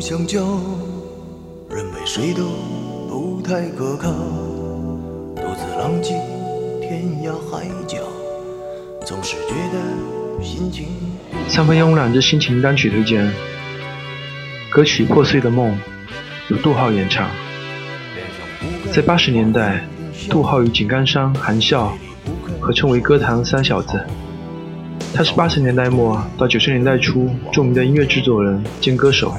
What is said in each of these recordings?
相交，认为谁都不太可靠，独自浪迹天涯海角，总是觉得心情。三分慵懒之心情单曲推荐，歌曲《破碎的梦》由杜浩演唱。在八十年代，杜浩与井冈山、韩笑合称为歌坛三小子。他是八十年代末到九十年代初著名的音乐制作人兼歌手，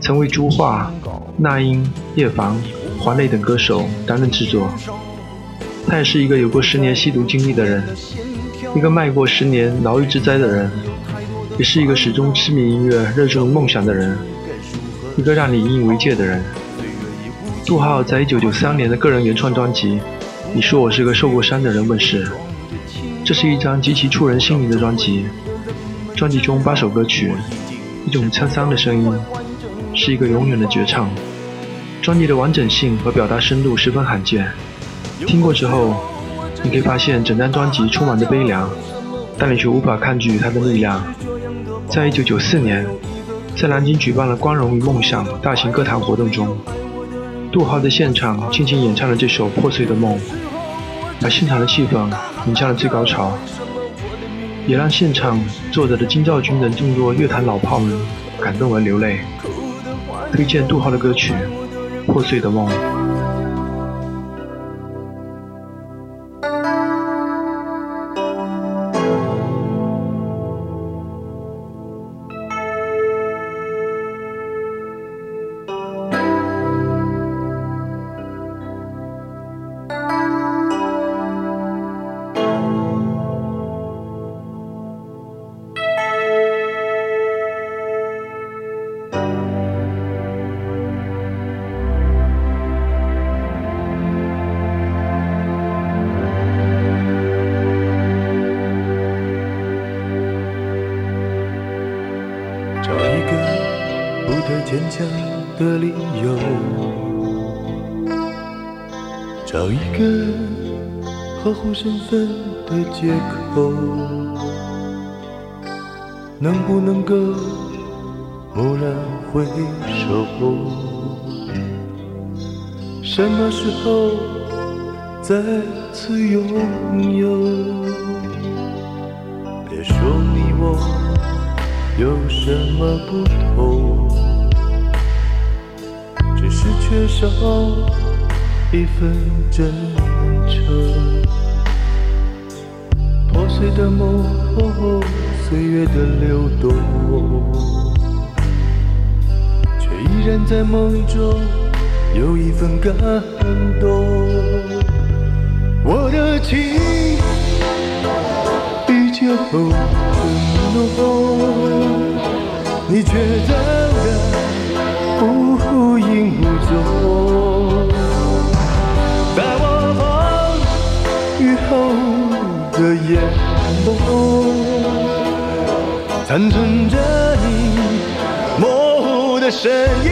曾为朱桦、那英、叶凡、黄磊等歌手担任制作。他也是一个有过十年吸毒经历的人，一个迈过十年牢狱之灾的人，也是一个始终痴迷音乐、热衷梦想的人，一个让你引以为戒的人。杜浩在一九九三年的个人原创专辑《你说我是个受过伤的人》问世，这是一张极其触人心灵的专辑。专辑中八首歌曲，一种沧桑的声音，是一个永远的绝唱。专辑的完整性和表达深度十分罕见。听过之后，你可以发现整张专辑充满着悲凉，但你却无法抗拒它的力量。在一九九四年，在南京举办了“光荣与梦想”大型歌坛活动中。杜浩在现场倾情演唱了这首《破碎的梦》，把现场的气氛迎向了最高潮，也让现场坐着的金兆军等众多乐坛老炮们感动而流泪。推荐杜浩的歌曲《破碎的梦》。不太坚强的理由，找一个呵护身份的借口，能不能够蓦然回首？什么时候再次拥有？别说你我。有什么不同？缺少一份真诚。破碎的梦，岁月的流动，却依然在梦中有一份感动。我的情依旧很浓，你却在眸，残存着你模糊的身影，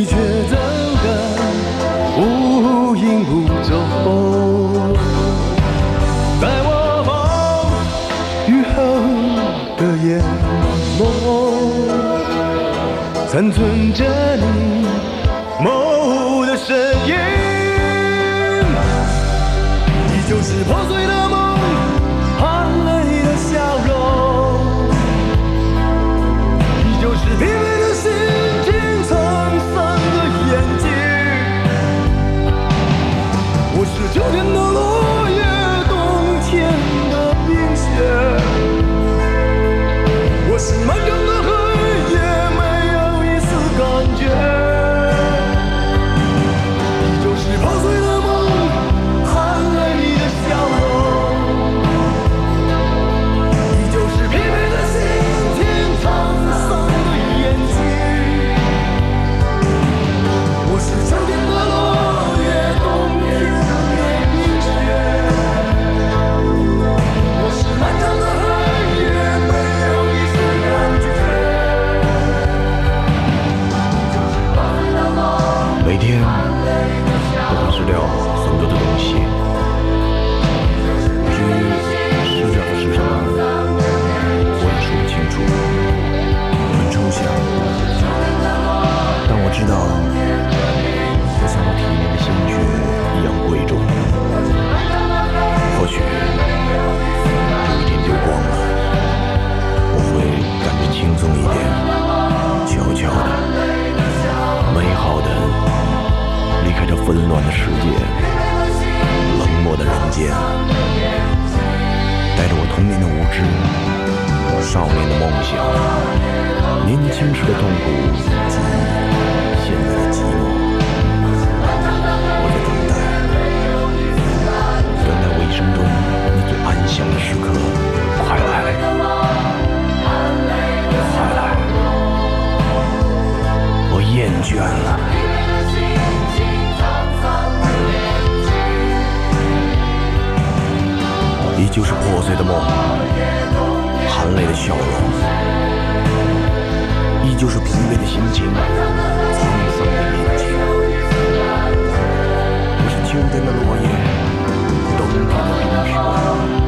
你却走得无影无踪，在我梦雨后的眼眸，残存着你模糊的身影，依旧是破碎的离开这纷乱的世界冷漠的人间带着我童年的无知少年的梦想年轻时的痛苦及现在的寂寞。就是破碎的梦，含泪的笑容，依旧是疲惫的心情。我是秋天的落叶，冬天的冰雪。